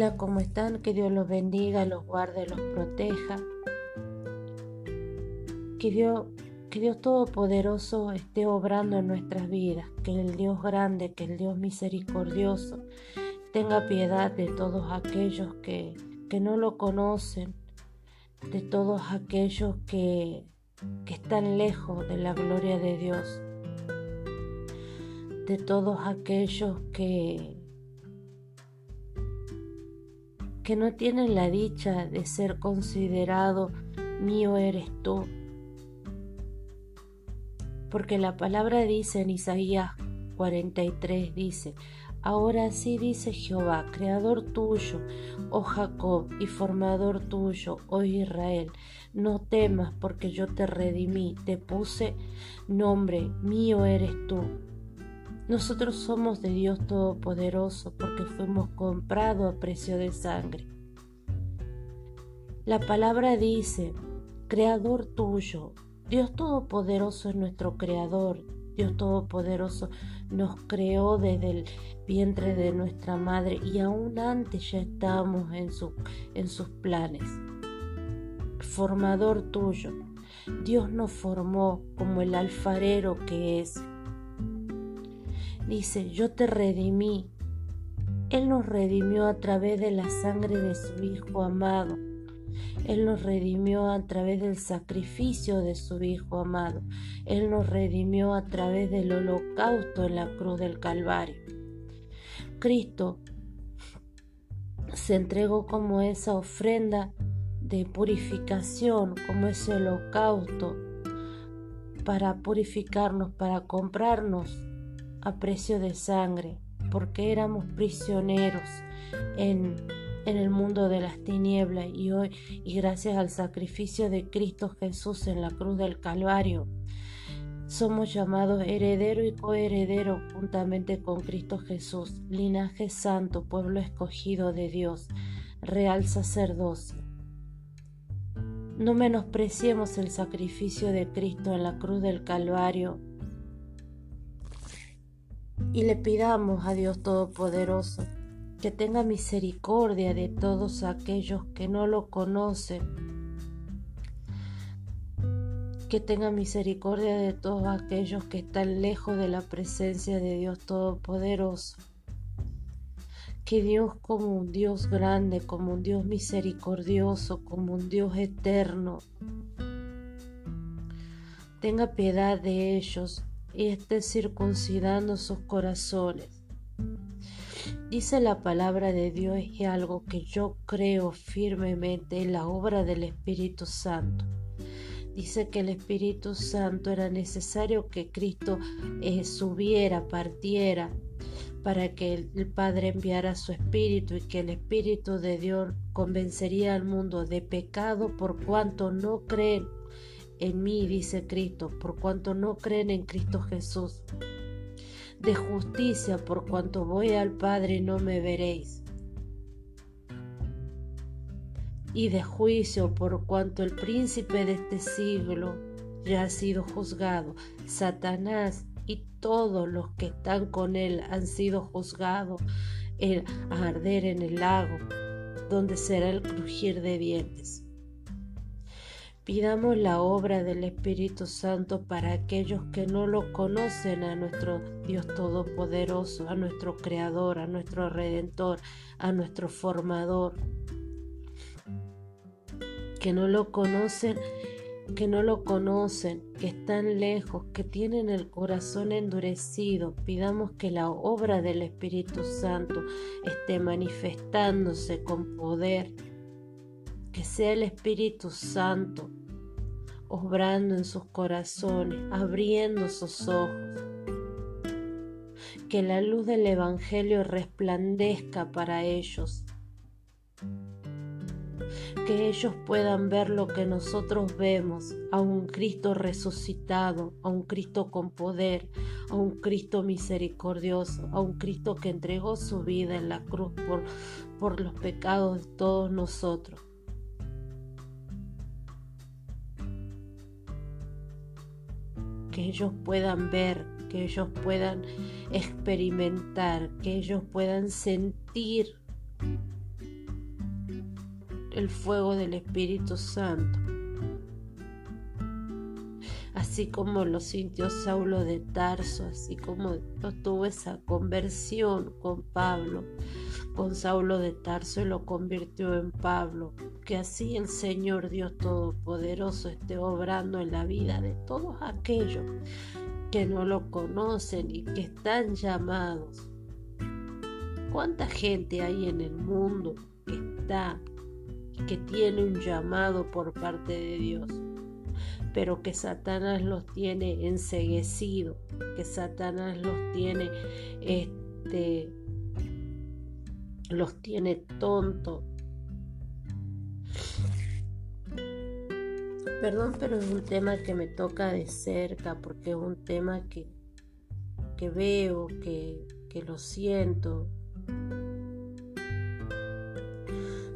Hola, ¿cómo están? Que Dios los bendiga, los guarde, los proteja. Que Dios, que Dios Todopoderoso esté obrando en nuestras vidas. Que el Dios grande, que el Dios misericordioso tenga piedad de todos aquellos que, que no lo conocen, de todos aquellos que, que están lejos de la gloria de Dios, de todos aquellos que que no tienen la dicha de ser considerado mío eres tú. Porque la palabra dice en Isaías 43, dice, Ahora sí dice Jehová, creador tuyo, oh Jacob, y formador tuyo, oh Israel, no temas porque yo te redimí, te puse nombre, mío eres tú. Nosotros somos de Dios Todopoderoso porque fuimos comprados a precio de sangre. La palabra dice, Creador tuyo, Dios Todopoderoso es nuestro Creador, Dios Todopoderoso nos creó desde el vientre de nuestra madre y aún antes ya estamos en, en sus planes. Formador tuyo, Dios nos formó como el alfarero que es Dice, yo te redimí. Él nos redimió a través de la sangre de su Hijo amado. Él nos redimió a través del sacrificio de su Hijo amado. Él nos redimió a través del holocausto en la cruz del Calvario. Cristo se entregó como esa ofrenda de purificación, como ese holocausto para purificarnos, para comprarnos a precio de sangre, porque éramos prisioneros en, en el mundo de las tinieblas y hoy, y gracias al sacrificio de Cristo Jesús en la cruz del Calvario, somos llamados heredero y coheredero juntamente con Cristo Jesús, linaje santo, pueblo escogido de Dios, real sacerdocio. No menospreciemos el sacrificio de Cristo en la cruz del Calvario y le pidamos a Dios Todopoderoso que tenga misericordia de todos aquellos que no lo conocen, que tenga misericordia de todos aquellos que están lejos de la presencia de Dios Todopoderoso. Que Dios como un Dios grande, como un Dios misericordioso, como un Dios eterno, tenga piedad de ellos y esté circuncidando sus corazones. Dice la palabra de Dios y algo que yo creo firmemente en la obra del Espíritu Santo. Dice que el Espíritu Santo era necesario que Cristo eh, subiera, partiera, para que el Padre enviara su Espíritu y que el Espíritu de Dios convencería al mundo de pecado por cuanto no creen en mí, dice Cristo, por cuanto no creen en Cristo Jesús. De justicia, por cuanto voy al Padre no me veréis. Y de juicio, por cuanto el príncipe de este siglo ya ha sido juzgado. Satanás y todos los que están con él han sido juzgados el arder en el lago, donde será el crujir de dientes. Pidamos la obra del Espíritu Santo para aquellos que no lo conocen a nuestro Dios Todopoderoso, a nuestro Creador, a nuestro Redentor, a nuestro Formador. Que no lo conocen, que no lo conocen, que están lejos, que tienen el corazón endurecido. Pidamos que la obra del Espíritu Santo esté manifestándose con poder que sea el Espíritu Santo obrando en sus corazones, abriendo sus ojos. Que la luz del Evangelio resplandezca para ellos. Que ellos puedan ver lo que nosotros vemos, a un Cristo resucitado, a un Cristo con poder, a un Cristo misericordioso, a un Cristo que entregó su vida en la cruz por, por los pecados de todos nosotros que ellos puedan ver, que ellos puedan experimentar, que ellos puedan sentir el fuego del Espíritu Santo. Así como lo sintió Saulo de Tarso, así como tuvo esa conversión con Pablo, con Saulo de Tarso y lo convirtió en Pablo. Que así el Señor Dios Todopoderoso esté obrando en la vida de todos aquellos que no lo conocen y que están llamados. ¿Cuánta gente hay en el mundo que está que tiene un llamado por parte de Dios? Pero que Satanás los tiene enseguecidos, que Satanás los tiene este los tiene tontos. Perdón, pero es un tema que me toca de cerca porque es un tema que, que veo, que, que lo siento.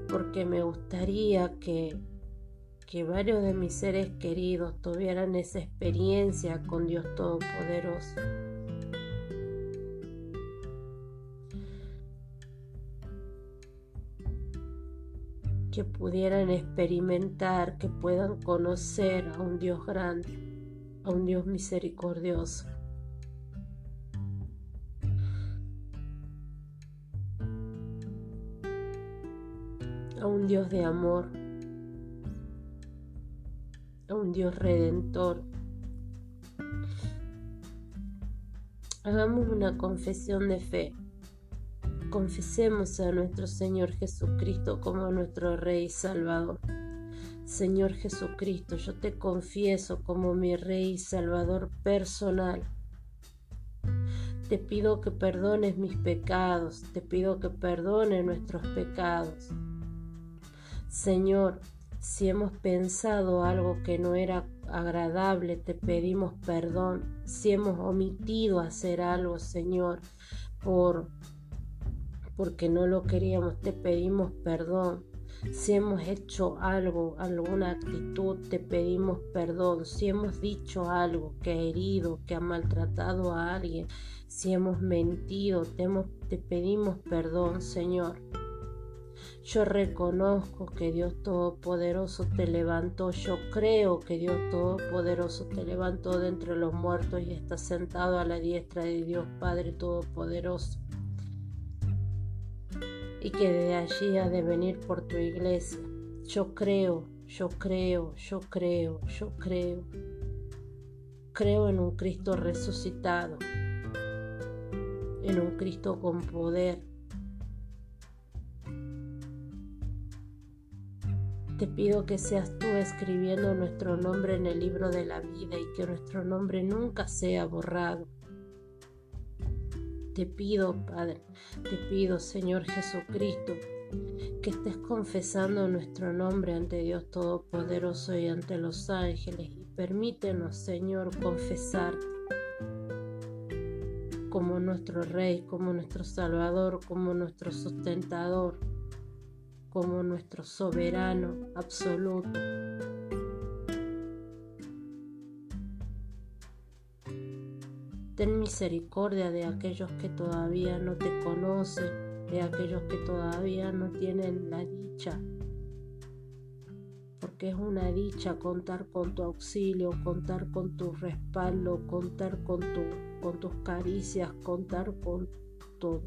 Porque me gustaría que, que varios de mis seres queridos tuvieran esa experiencia con Dios Todopoderoso. Que pudieran experimentar, que puedan conocer a un Dios grande, a un Dios misericordioso. a un Dios de amor, a un Dios redentor. Hagamos una confesión de fe. Confesemos a nuestro Señor Jesucristo como nuestro Rey y Salvador. Señor Jesucristo, yo te confieso como mi Rey y Salvador personal. Te pido que perdones mis pecados, te pido que perdones nuestros pecados. Señor, si hemos pensado algo que no era agradable, te pedimos perdón. Si hemos omitido hacer algo, Señor, por porque no lo queríamos, te pedimos perdón. Si hemos hecho algo, alguna actitud, te pedimos perdón. Si hemos dicho algo que ha herido, que ha maltratado a alguien, si hemos mentido, te, pedimos perdón, Señor. Yo reconozco que Dios Todopoderoso te levantó. Yo creo que Dios Todopoderoso te levantó de entre los muertos y está sentado a la diestra de Dios Padre Todopoderoso y que de allí ha de venir por tu iglesia. Yo creo, yo creo, yo creo, yo creo. Creo en un Cristo resucitado, en un Cristo con poder. Te pido que seas tú escribiendo nuestro nombre en el libro de la vida y que nuestro nombre nunca sea borrado. Te pido, Padre, te pido, Señor Jesucristo, que estés confesando nuestro nombre ante Dios Todopoderoso y ante los ángeles y permítenos, Señor, confesar como nuestro Rey, como nuestro Salvador, como nuestro sustentador, como nuestro soberano absoluto. Ten misericordia de aquellos que todavía no te conocen, de aquellos que todavía no tienen la dicha. Porque es una dicha contar con tu auxilio, contar con tu respaldo, contar con, tu, con tus caricias, contar con todo.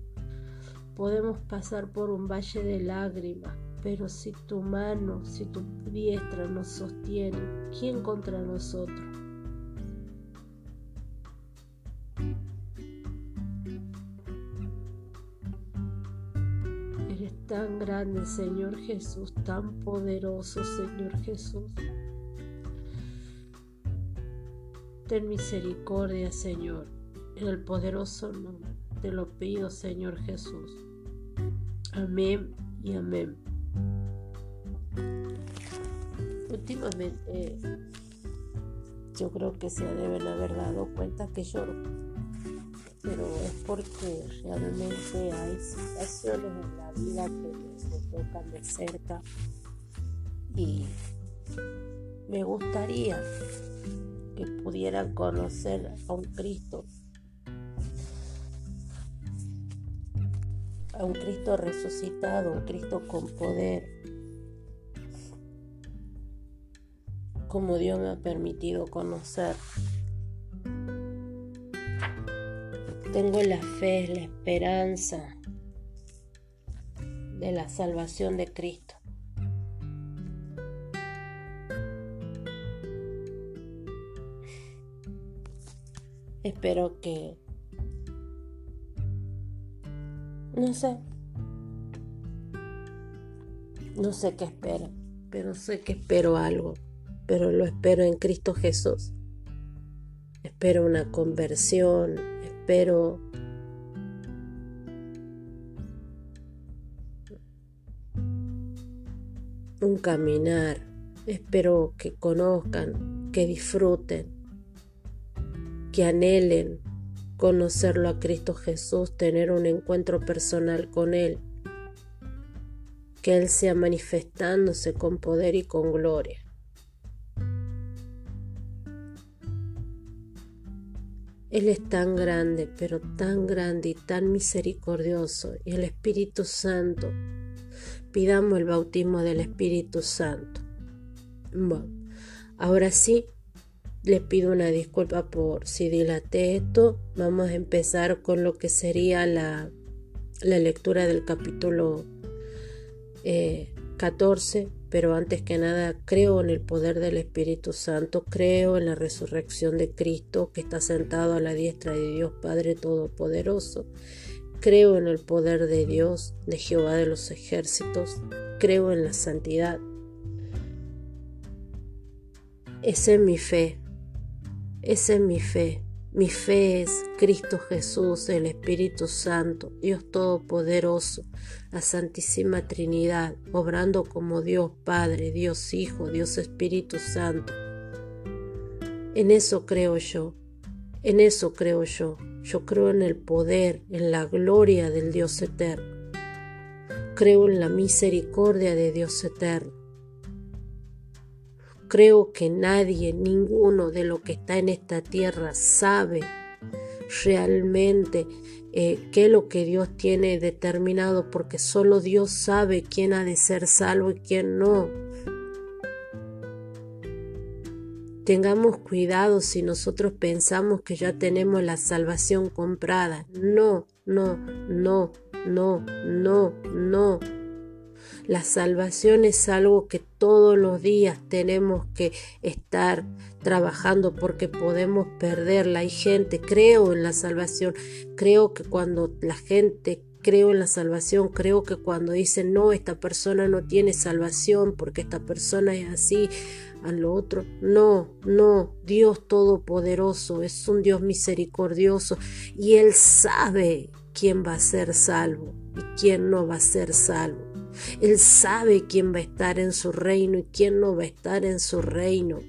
Podemos pasar por un valle de lágrimas, pero si tu mano, si tu diestra nos sostiene, ¿quién contra nosotros? Grande, Señor Jesús, tan poderoso, Señor Jesús. Ten misericordia, Señor, en el poderoso nombre. Te lo pido, Señor Jesús. Amén y amén. Últimamente, yo creo que se deben haber dado cuenta que es porque realmente hay situaciones en la vida que se tocan de cerca y me gustaría que pudieran conocer a un Cristo, a un Cristo resucitado, un Cristo con poder, como Dios me ha permitido conocer. Tengo la fe, la esperanza de la salvación de Cristo. Espero que... No sé. No sé qué espero, pero sé que espero algo, pero lo espero en Cristo Jesús. Espero una conversión, espero un caminar, espero que conozcan, que disfruten, que anhelen conocerlo a Cristo Jesús, tener un encuentro personal con Él que Él sea manifestándose con poder y con gloria. Él es tan grande, pero tan grande y tan misericordioso. Y el Espíritu Santo, pidamos el bautismo del Espíritu Santo. Bueno, ahora sí, les pido una disculpa por si dilaté esto. Vamos a empezar con lo que sería la, la lectura del capítulo 14, eh, pero antes que nada creo en el poder del Espíritu Santo, creo en la resurrección de Cristo que está sentado a la diestra de Dios Padre Todopoderoso. Creo en el poder de Dios, de Jehová de los ejércitos, creo en la santidad. Esa es mi fe, esa es mi fe. Mi fe es Cristo Jesús, el Espíritu Santo, Dios Todopoderoso, la Santísima Trinidad, obrando como Dios Padre, Dios Hijo, Dios Espíritu Santo. En eso creo yo, en eso creo yo. Yo creo en el poder, en la gloria del Dios eterno. Creo en la misericordia de Dios eterno. Creo que nadie, ninguno de lo que está en esta tierra sabe realmente eh, qué es lo que Dios tiene determinado, porque solo Dios sabe quién ha de ser salvo y quién no. Tengamos cuidado si nosotros pensamos que ya tenemos la salvación comprada. No, no, no, no, no, no. La salvación es algo que todos los días tenemos que estar trabajando porque podemos perderla. Hay gente, creo en la salvación, creo que cuando la gente creo en la salvación, creo que cuando dicen no, esta persona no tiene salvación porque esta persona es así, a lo otro, no, no, Dios Todopoderoso es un Dios misericordioso y Él sabe quién va a ser salvo y quién no va a ser salvo. Él sabe quién va a estar en su reino y quién no va a estar en su reino.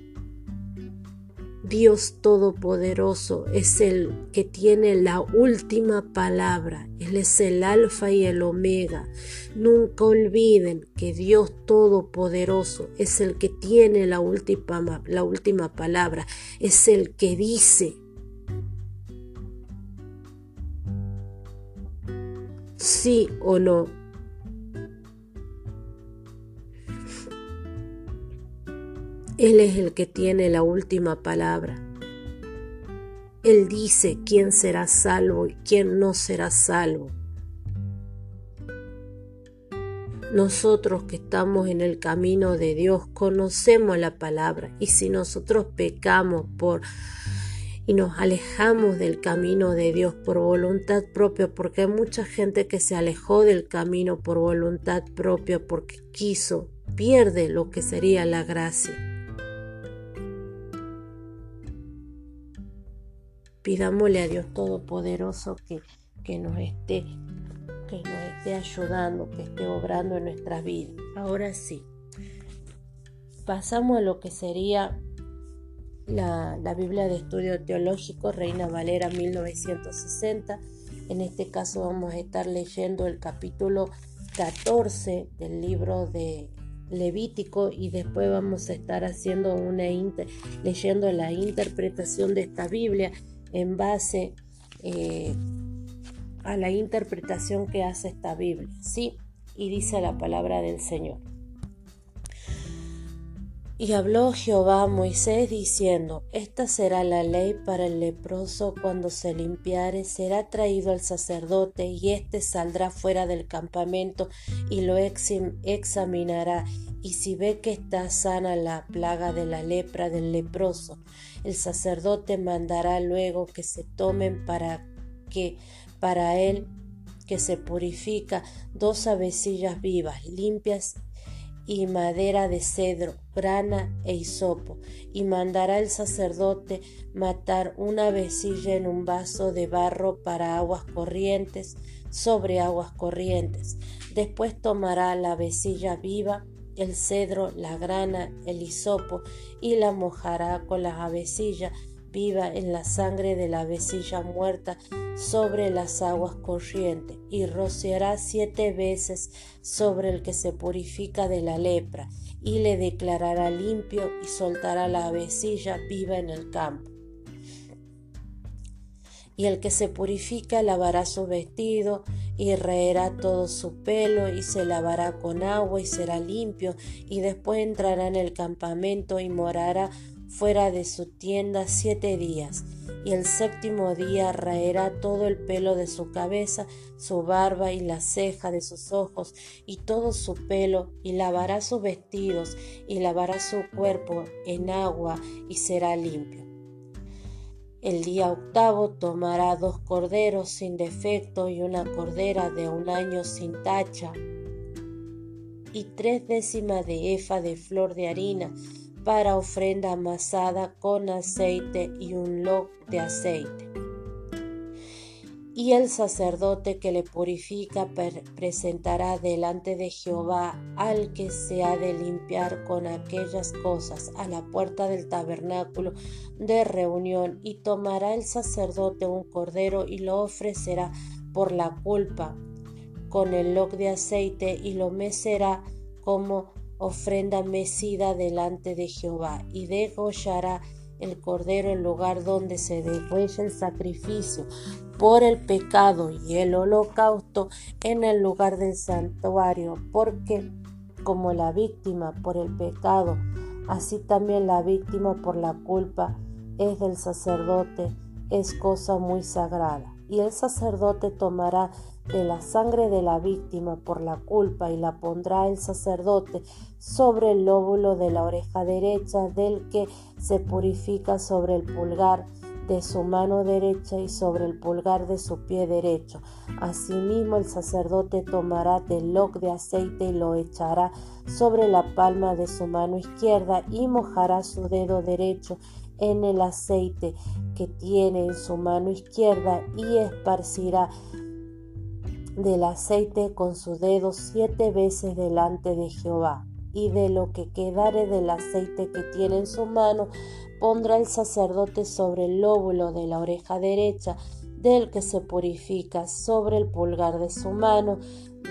Dios Todopoderoso es el que tiene la última palabra. Él es el alfa y el omega. Nunca olviden que Dios Todopoderoso es el que tiene la última, la última palabra. Es el que dice. Sí o no. Él es el que tiene la última palabra. Él dice quién será salvo y quién no será salvo. Nosotros que estamos en el camino de Dios conocemos la palabra y si nosotros pecamos por y nos alejamos del camino de Dios por voluntad propia, porque hay mucha gente que se alejó del camino por voluntad propia porque quiso, pierde lo que sería la gracia. Pidámosle a Dios Todopoderoso que, que, nos esté, que nos esté ayudando, que esté obrando en nuestras vidas. Ahora sí, pasamos a lo que sería la, la, Biblia de Estudio Teológico Reina Valera 1960. En este caso vamos a estar leyendo el capítulo 14 del libro de Levítico y después vamos a estar haciendo una leyendo la interpretación de esta Biblia en base eh, a la interpretación que hace esta Biblia, ¿sí? Y dice la palabra del Señor. Y habló Jehová a Moisés diciendo, Esta será la ley para el leproso cuando se limpiare, será traído al sacerdote y éste saldrá fuera del campamento y lo examinará. Y si ve que está sana la plaga de la lepra del leproso, el sacerdote mandará luego que se tomen para que para él que se purifica dos avecillas vivas, limpias y madera de cedro, grana e hisopo, y mandará el sacerdote matar una vecilla en un vaso de barro para aguas corrientes sobre aguas corrientes. Después tomará la vecilla viva, el cedro, la grana, el hisopo, y la mojará con la avecilla viva en la sangre de la vecilla muerta sobre las aguas corrientes, y rociará siete veces sobre el que se purifica de la lepra, y le declarará limpio y soltará la vecilla viva en el campo. Y el que se purifica lavará su vestido, y reerá todo su pelo, y se lavará con agua, y será limpio, y después entrará en el campamento y morará fuera de su tienda siete días, y el séptimo día raerá todo el pelo de su cabeza, su barba y la ceja de sus ojos, y todo su pelo, y lavará sus vestidos, y lavará su cuerpo en agua, y será limpio. El día octavo tomará dos corderos sin defecto y una cordera de un año sin tacha, y tres décimas de efa de flor de harina, para ofrenda amasada con aceite y un log de aceite. Y el sacerdote que le purifica presentará delante de Jehová al que se ha de limpiar con aquellas cosas a la puerta del tabernáculo de reunión y tomará el sacerdote un cordero y lo ofrecerá por la culpa con el log de aceite y lo mecerá como ofrenda mecida delante de Jehová, y degollará el cordero en lugar donde se degüella el sacrificio por el pecado y el holocausto en el lugar del santuario, porque como la víctima por el pecado, así también la víctima por la culpa es del sacerdote, es cosa muy sagrada. Y el sacerdote tomará de la sangre de la víctima por la culpa y la pondrá el sacerdote sobre el lóbulo de la oreja derecha del que se purifica sobre el pulgar de su mano derecha y sobre el pulgar de su pie derecho. Asimismo el sacerdote tomará del loc de aceite y lo echará sobre la palma de su mano izquierda y mojará su dedo derecho en el aceite que tiene en su mano izquierda y esparcirá del aceite con su dedo siete veces delante de Jehová, y de lo que quedare del aceite que tiene en su mano, pondrá el sacerdote sobre el lóbulo de la oreja derecha del que se purifica, sobre el pulgar de su mano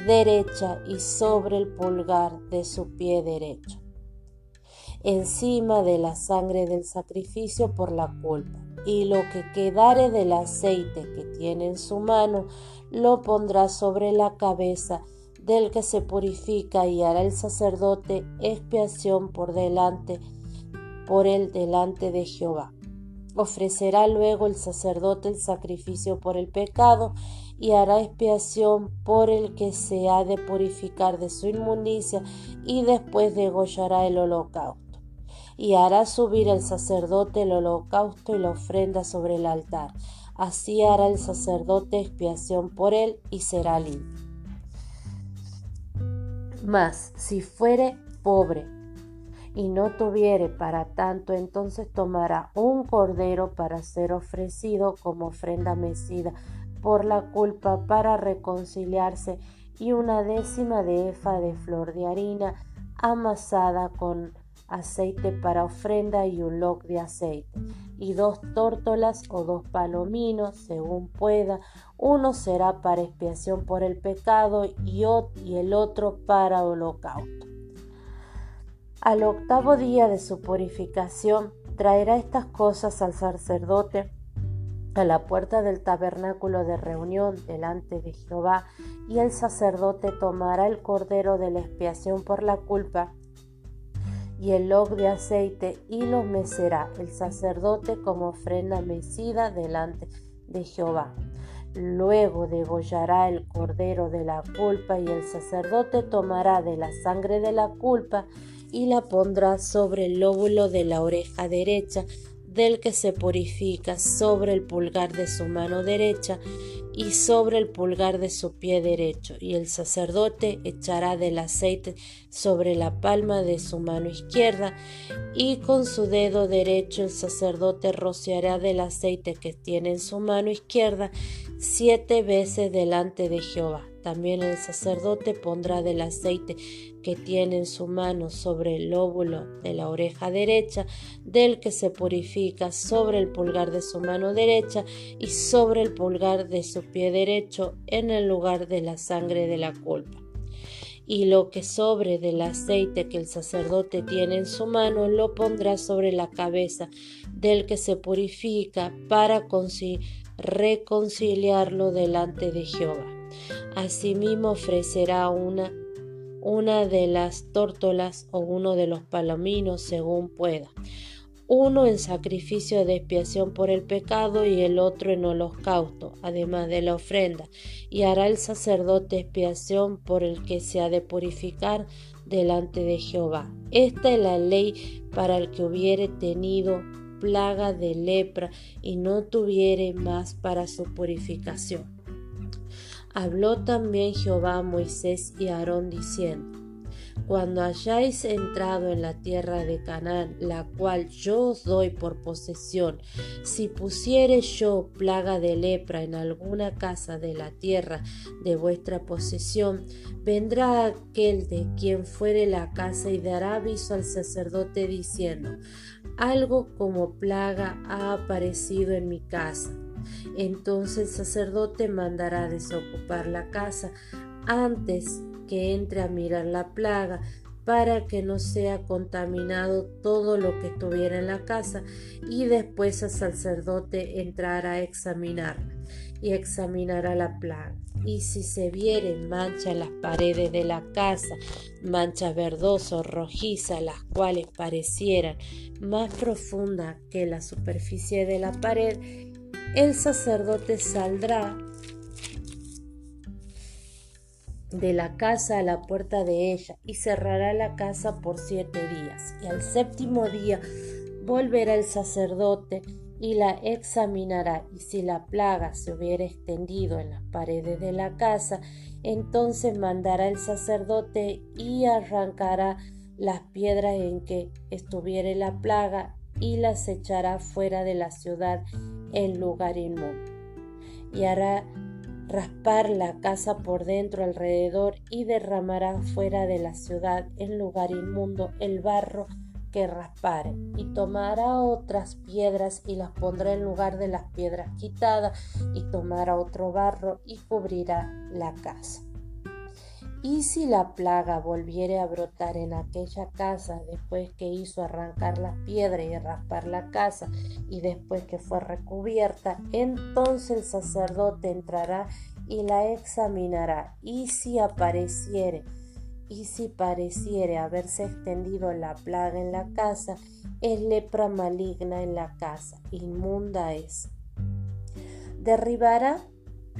derecha y sobre el pulgar de su pie derecho, encima de la sangre del sacrificio por la culpa. Y lo que quedare del aceite que tiene en su mano, lo pondrá sobre la cabeza del que se purifica y hará el sacerdote expiación por delante, por él delante de Jehová. Ofrecerá luego el sacerdote el sacrificio por el pecado y hará expiación por el que se ha de purificar de su inmundicia y después degollará el holocausto y hará subir el sacerdote el holocausto y la ofrenda sobre el altar. Así hará el sacerdote expiación por él y será limpio. Mas si fuere pobre y no tuviere para tanto, entonces tomará un cordero para ser ofrecido como ofrenda mecida por la culpa para reconciliarse y una décima de efa de flor de harina amasada con aceite para ofrenda y un loc de aceite, y dos tórtolas o dos palominos, según pueda. Uno será para expiación por el pecado y, y el otro para holocausto. Al octavo día de su purificación, traerá estas cosas al sacerdote a la puerta del tabernáculo de reunión delante de Jehová, y el sacerdote tomará el cordero de la expiación por la culpa y el log de aceite y los mecerá el sacerdote como ofrenda mecida delante de Jehová. Luego degollará el cordero de la culpa y el sacerdote tomará de la sangre de la culpa y la pondrá sobre el lóbulo de la oreja derecha del que se purifica sobre el pulgar de su mano derecha y sobre el pulgar de su pie derecho, y el sacerdote echará del aceite sobre la palma de su mano izquierda, y con su dedo derecho el sacerdote rociará del aceite que tiene en su mano izquierda siete veces delante de Jehová. También el sacerdote pondrá del aceite que tiene en su mano sobre el lóbulo de la oreja derecha, del que se purifica sobre el pulgar de su mano derecha y sobre el pulgar de su pie derecho en el lugar de la sangre de la culpa. Y lo que sobre del aceite que el sacerdote tiene en su mano lo pondrá sobre la cabeza del que se purifica para reconciliarlo delante de Jehová. Asimismo ofrecerá una, una de las tórtolas o uno de los palominos según pueda, uno en sacrificio de expiación por el pecado y el otro en holocausto, además de la ofrenda, y hará el sacerdote expiación por el que se ha de purificar delante de Jehová. Esta es la ley para el que hubiere tenido plaga de lepra y no tuviere más para su purificación. Habló también Jehová a Moisés y a Aarón diciendo, Cuando hayáis entrado en la tierra de Canaán, la cual yo os doy por posesión, si pusiere yo plaga de lepra en alguna casa de la tierra de vuestra posesión, vendrá aquel de quien fuere la casa y dará aviso al sacerdote diciendo, algo como plaga ha aparecido en mi casa entonces el sacerdote mandará desocupar la casa antes que entre a mirar la plaga para que no sea contaminado todo lo que estuviera en la casa y después el sacerdote entrará a examinarla y examinará la plaga. Y si se viere mancha en las paredes de la casa, manchas verdosas o rojizas, las cuales parecieran más profundas que la superficie de la pared, el sacerdote saldrá de la casa a la puerta de ella y cerrará la casa por siete días. Y al séptimo día volverá el sacerdote y la examinará. Y si la plaga se hubiera extendido en las paredes de la casa, entonces mandará el sacerdote y arrancará las piedras en que estuviere la plaga y las echará fuera de la ciudad en lugar inmundo. Y hará raspar la casa por dentro alrededor y derramará fuera de la ciudad en lugar inmundo el barro que raspare y tomará otras piedras y las pondrá en lugar de las piedras quitadas y tomará otro barro y cubrirá la casa. Y si la plaga volviere a brotar en aquella casa después que hizo arrancar las piedras y raspar la casa y después que fue recubierta, entonces el sacerdote entrará y la examinará. Y si apareciere, y si pareciere haberse extendido la plaga en la casa, es lepra maligna en la casa, inmunda es. Derribará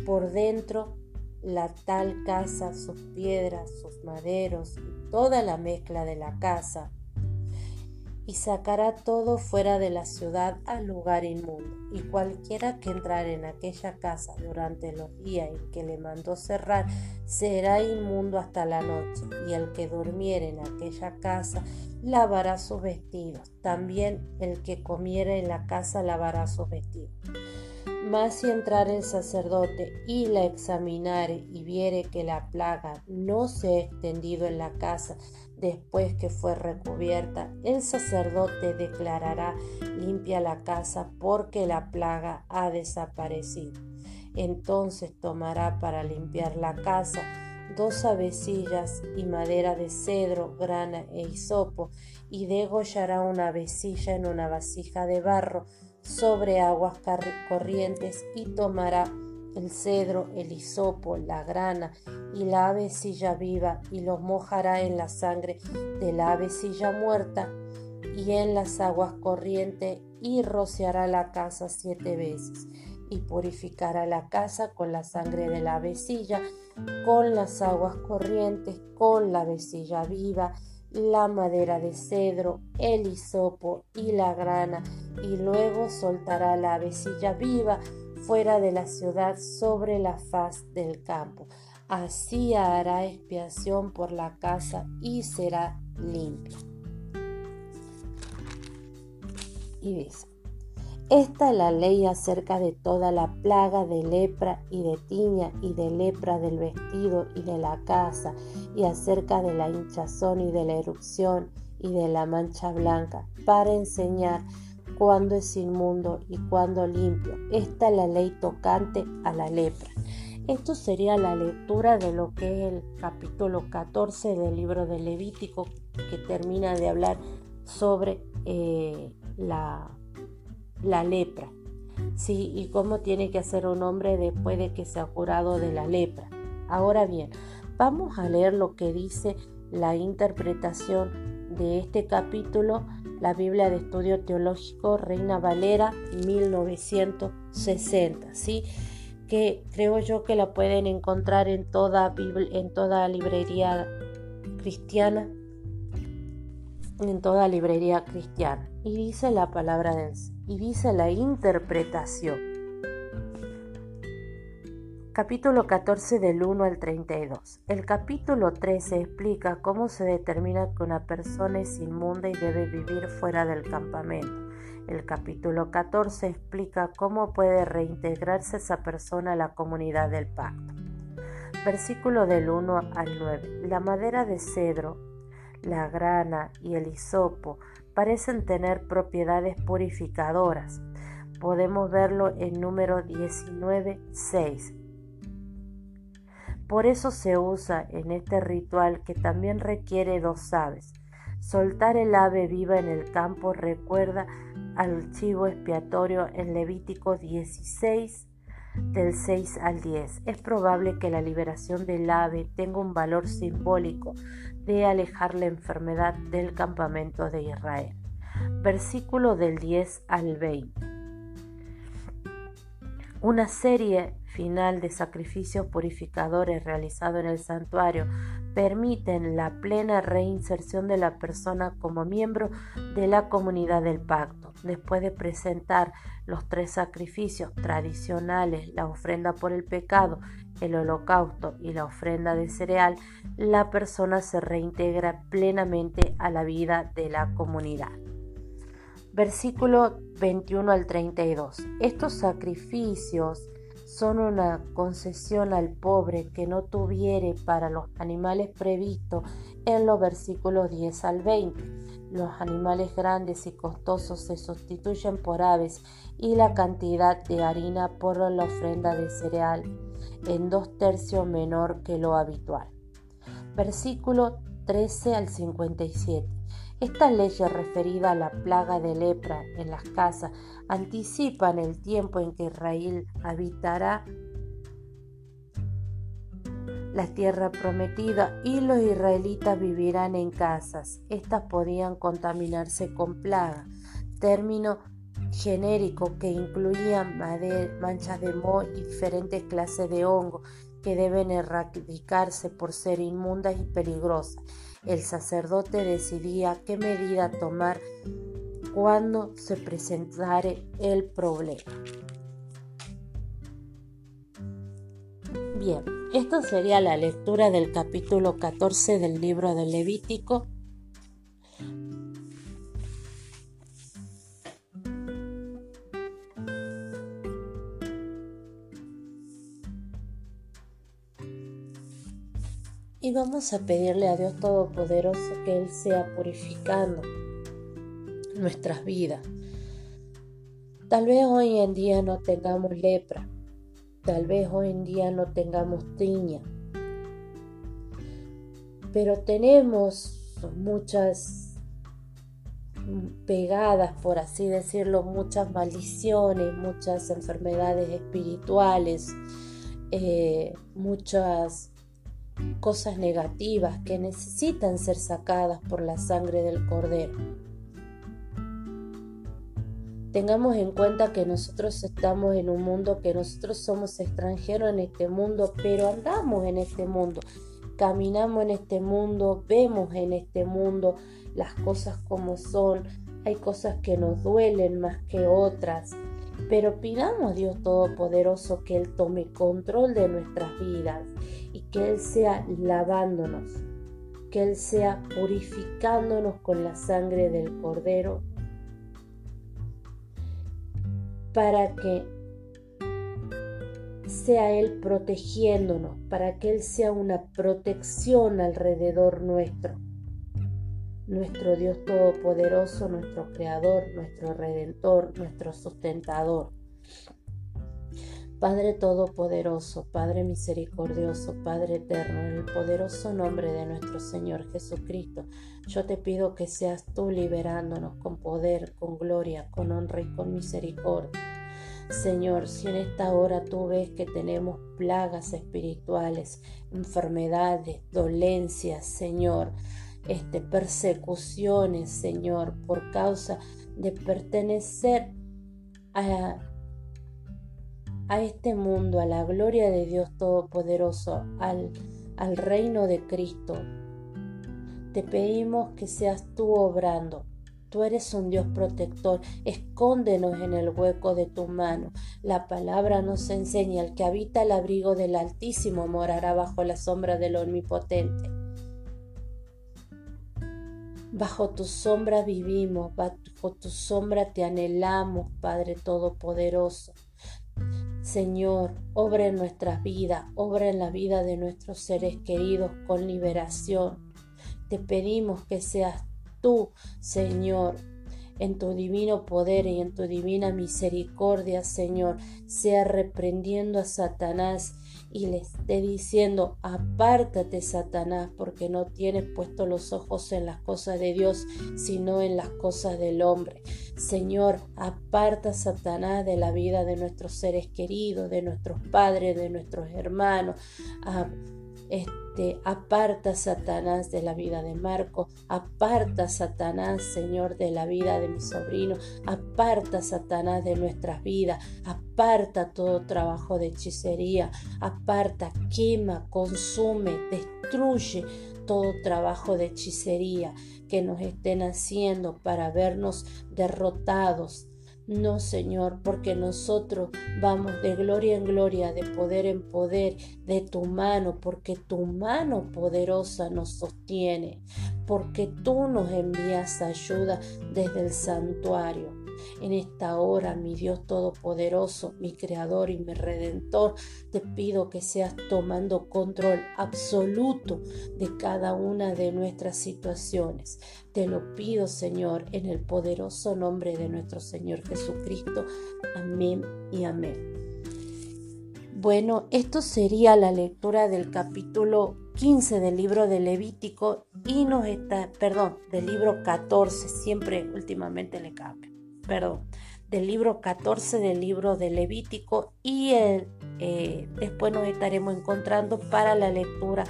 por dentro la tal casa, sus piedras, sus maderos y toda la mezcla de la casa, y sacará todo fuera de la ciudad al lugar inmundo. Y cualquiera que entrare en aquella casa durante los días en que le mandó cerrar, será inmundo hasta la noche, y el que durmiere en aquella casa lavará sus vestidos. También el que comiere en la casa lavará sus vestidos. Mas si entrar el sacerdote y la examinare y viere que la plaga no se ha extendido en la casa después que fue recubierta, el sacerdote declarará limpia la casa porque la plaga ha desaparecido. Entonces tomará para limpiar la casa dos avecillas y madera de cedro, grana e hisopo, y degollará una avecilla en una vasija de barro sobre aguas corrientes y tomará el cedro, el hisopo, la grana y la avecilla viva y los mojará en la sangre de la avecilla muerta y en las aguas corrientes y rociará la casa siete veces y purificará la casa con la sangre de la avecilla, con las aguas corrientes, con la avecilla viva, la madera de cedro, el hisopo y la grana, y luego soltará la avecilla viva fuera de la ciudad sobre la faz del campo. Así hará expiación por la casa y será limpia. Y dice, esta es la ley acerca de toda la plaga de lepra y de tiña y de lepra del vestido y de la casa y acerca de la hinchazón y de la erupción y de la mancha blanca para enseñar cuándo es inmundo y cuándo limpio. Esta es la ley tocante a la lepra. Esto sería la lectura de lo que es el capítulo 14 del libro de Levítico que termina de hablar sobre eh, la la lepra. Sí, y cómo tiene que hacer un hombre después de que se ha curado de la lepra. Ahora bien, vamos a leer lo que dice la interpretación de este capítulo, la Biblia de Estudio Teológico Reina Valera 1960, ¿sí? que creo yo que la pueden encontrar en toda, en toda librería cristiana, en toda librería cristiana. Y dice la palabra de y dice la interpretación. Capítulo 14 del 1 al 32. El capítulo 13 explica cómo se determina que una persona es inmunda y debe vivir fuera del campamento. El capítulo 14 explica cómo puede reintegrarse esa persona a la comunidad del pacto. Versículo del 1 al 9. La madera de cedro, la grana y el hisopo parecen tener propiedades purificadoras. Podemos verlo en número 19.6. Por eso se usa en este ritual que también requiere dos aves. Soltar el ave viva en el campo recuerda al chivo expiatorio en Levítico 16 del 6 al 10. Es probable que la liberación del ave tenga un valor simbólico de alejar la enfermedad del campamento de Israel. Versículo del 10 al 20. Una serie final de sacrificios purificadores realizados en el santuario permiten la plena reinserción de la persona como miembro de la comunidad del pacto. Después de presentar los tres sacrificios tradicionales, la ofrenda por el pecado, el holocausto y la ofrenda de cereal, la persona se reintegra plenamente a la vida de la comunidad. Versículo 21 al 32. Estos sacrificios son una concesión al pobre que no tuviere para los animales previstos en los versículos 10 al 20. Los animales grandes y costosos se sustituyen por aves y la cantidad de harina por la ofrenda de cereal en dos tercios menor que lo habitual. Versículo 13 al 57. Estas leyes referidas a la plaga de lepra en las casas anticipan el tiempo en que Israel habitará la tierra prometida y los israelitas vivirán en casas. Estas podían contaminarse con plaga, término genérico que incluía manchas de moho y diferentes clases de hongo que deben erradicarse por ser inmundas y peligrosas. El sacerdote decidía qué medida tomar cuando se presentare el problema. Bien, esto sería la lectura del capítulo 14 del libro de Levítico vamos a pedirle a Dios Todopoderoso que Él sea purificando nuestras vidas. Tal vez hoy en día no tengamos lepra, tal vez hoy en día no tengamos tiña, pero tenemos muchas pegadas, por así decirlo, muchas maldiciones, muchas enfermedades espirituales, eh, muchas cosas negativas que necesitan ser sacadas por la sangre del cordero. Tengamos en cuenta que nosotros estamos en un mundo, que nosotros somos extranjeros en este mundo, pero andamos en este mundo, caminamos en este mundo, vemos en este mundo las cosas como son. Hay cosas que nos duelen más que otras, pero pidamos a Dios Todopoderoso que Él tome control de nuestras vidas que Él sea lavándonos, que Él sea purificándonos con la sangre del Cordero para que sea Él protegiéndonos, para que Él sea una protección alrededor nuestro. Nuestro Dios Todopoderoso, nuestro Creador, nuestro Redentor, nuestro Sustentador. Padre Todopoderoso, Padre Misericordioso, Padre Eterno, en el poderoso nombre de nuestro Señor Jesucristo, yo te pido que seas tú liberándonos con poder, con gloria, con honra y con misericordia. Señor, si en esta hora tú ves que tenemos plagas espirituales, enfermedades, dolencias, Señor, este, persecuciones, Señor, por causa de pertenecer a a este mundo, a la gloria de Dios Todopoderoso, al, al reino de Cristo. Te pedimos que seas tú obrando. Tú eres un Dios protector. Escóndenos en el hueco de tu mano. La palabra nos enseña, el que habita el abrigo del Altísimo morará bajo la sombra del Omnipotente. Bajo tu sombra vivimos, bajo tu sombra te anhelamos, Padre Todopoderoso. Señor, obra en nuestras vidas, obra en la vida de nuestros seres queridos con liberación. Te pedimos que seas tú, Señor, en tu divino poder y en tu divina misericordia, Señor, sea reprendiendo a Satanás y le esté diciendo, apártate Satanás, porque no tienes puesto los ojos en las cosas de Dios, sino en las cosas del hombre. Señor, aparta Satanás de la vida de nuestros seres queridos, de nuestros padres, de nuestros hermanos. Este, aparta Satanás de la vida de Marco, aparta Satanás, Señor, de la vida de mi sobrino, aparta Satanás de nuestras vidas, aparta todo trabajo de hechicería, aparta, quema, consume, destruye todo trabajo de hechicería que nos estén haciendo para vernos derrotados, no, Señor, porque nosotros vamos de gloria en gloria, de poder en poder, de tu mano, porque tu mano poderosa nos sostiene, porque tú nos envías ayuda desde el santuario. En esta hora, mi Dios Todopoderoso, mi Creador y mi Redentor, te pido que seas tomando control absoluto de cada una de nuestras situaciones. Te lo pido, Señor, en el poderoso nombre de nuestro Señor Jesucristo. Amén y amén. Bueno, esto sería la lectura del capítulo 15 del libro de Levítico y nos está, perdón, del libro 14, siempre últimamente le cambio perdón, del libro 14 del libro de Levítico y eh, después nos estaremos encontrando para la lectura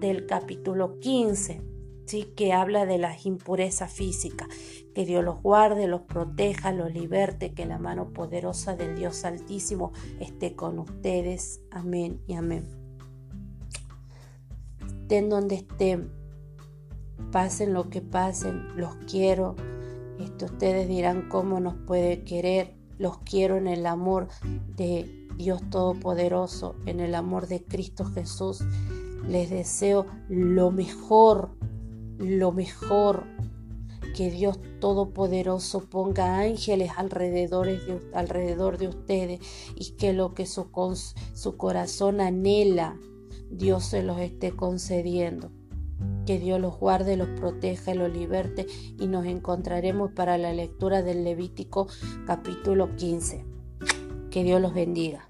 del capítulo 15, ¿sí? que habla de las impurezas físicas. Que Dios los guarde, los proteja, los liberte, que la mano poderosa del Dios Altísimo esté con ustedes. Amén y amén. Estén donde estén, pasen lo que pasen, los quiero esto ustedes dirán cómo nos puede querer. Los quiero en el amor de Dios Todopoderoso, en el amor de Cristo Jesús. Les deseo lo mejor, lo mejor. Que Dios Todopoderoso ponga ángeles alrededor de, ustedes y que lo que su, su corazón anhela, Dios se los esté concediendo. Que Dios los guarde, los proteja, los liberte y nos encontraremos para la lectura del Levítico capítulo 15. Que Dios los bendiga.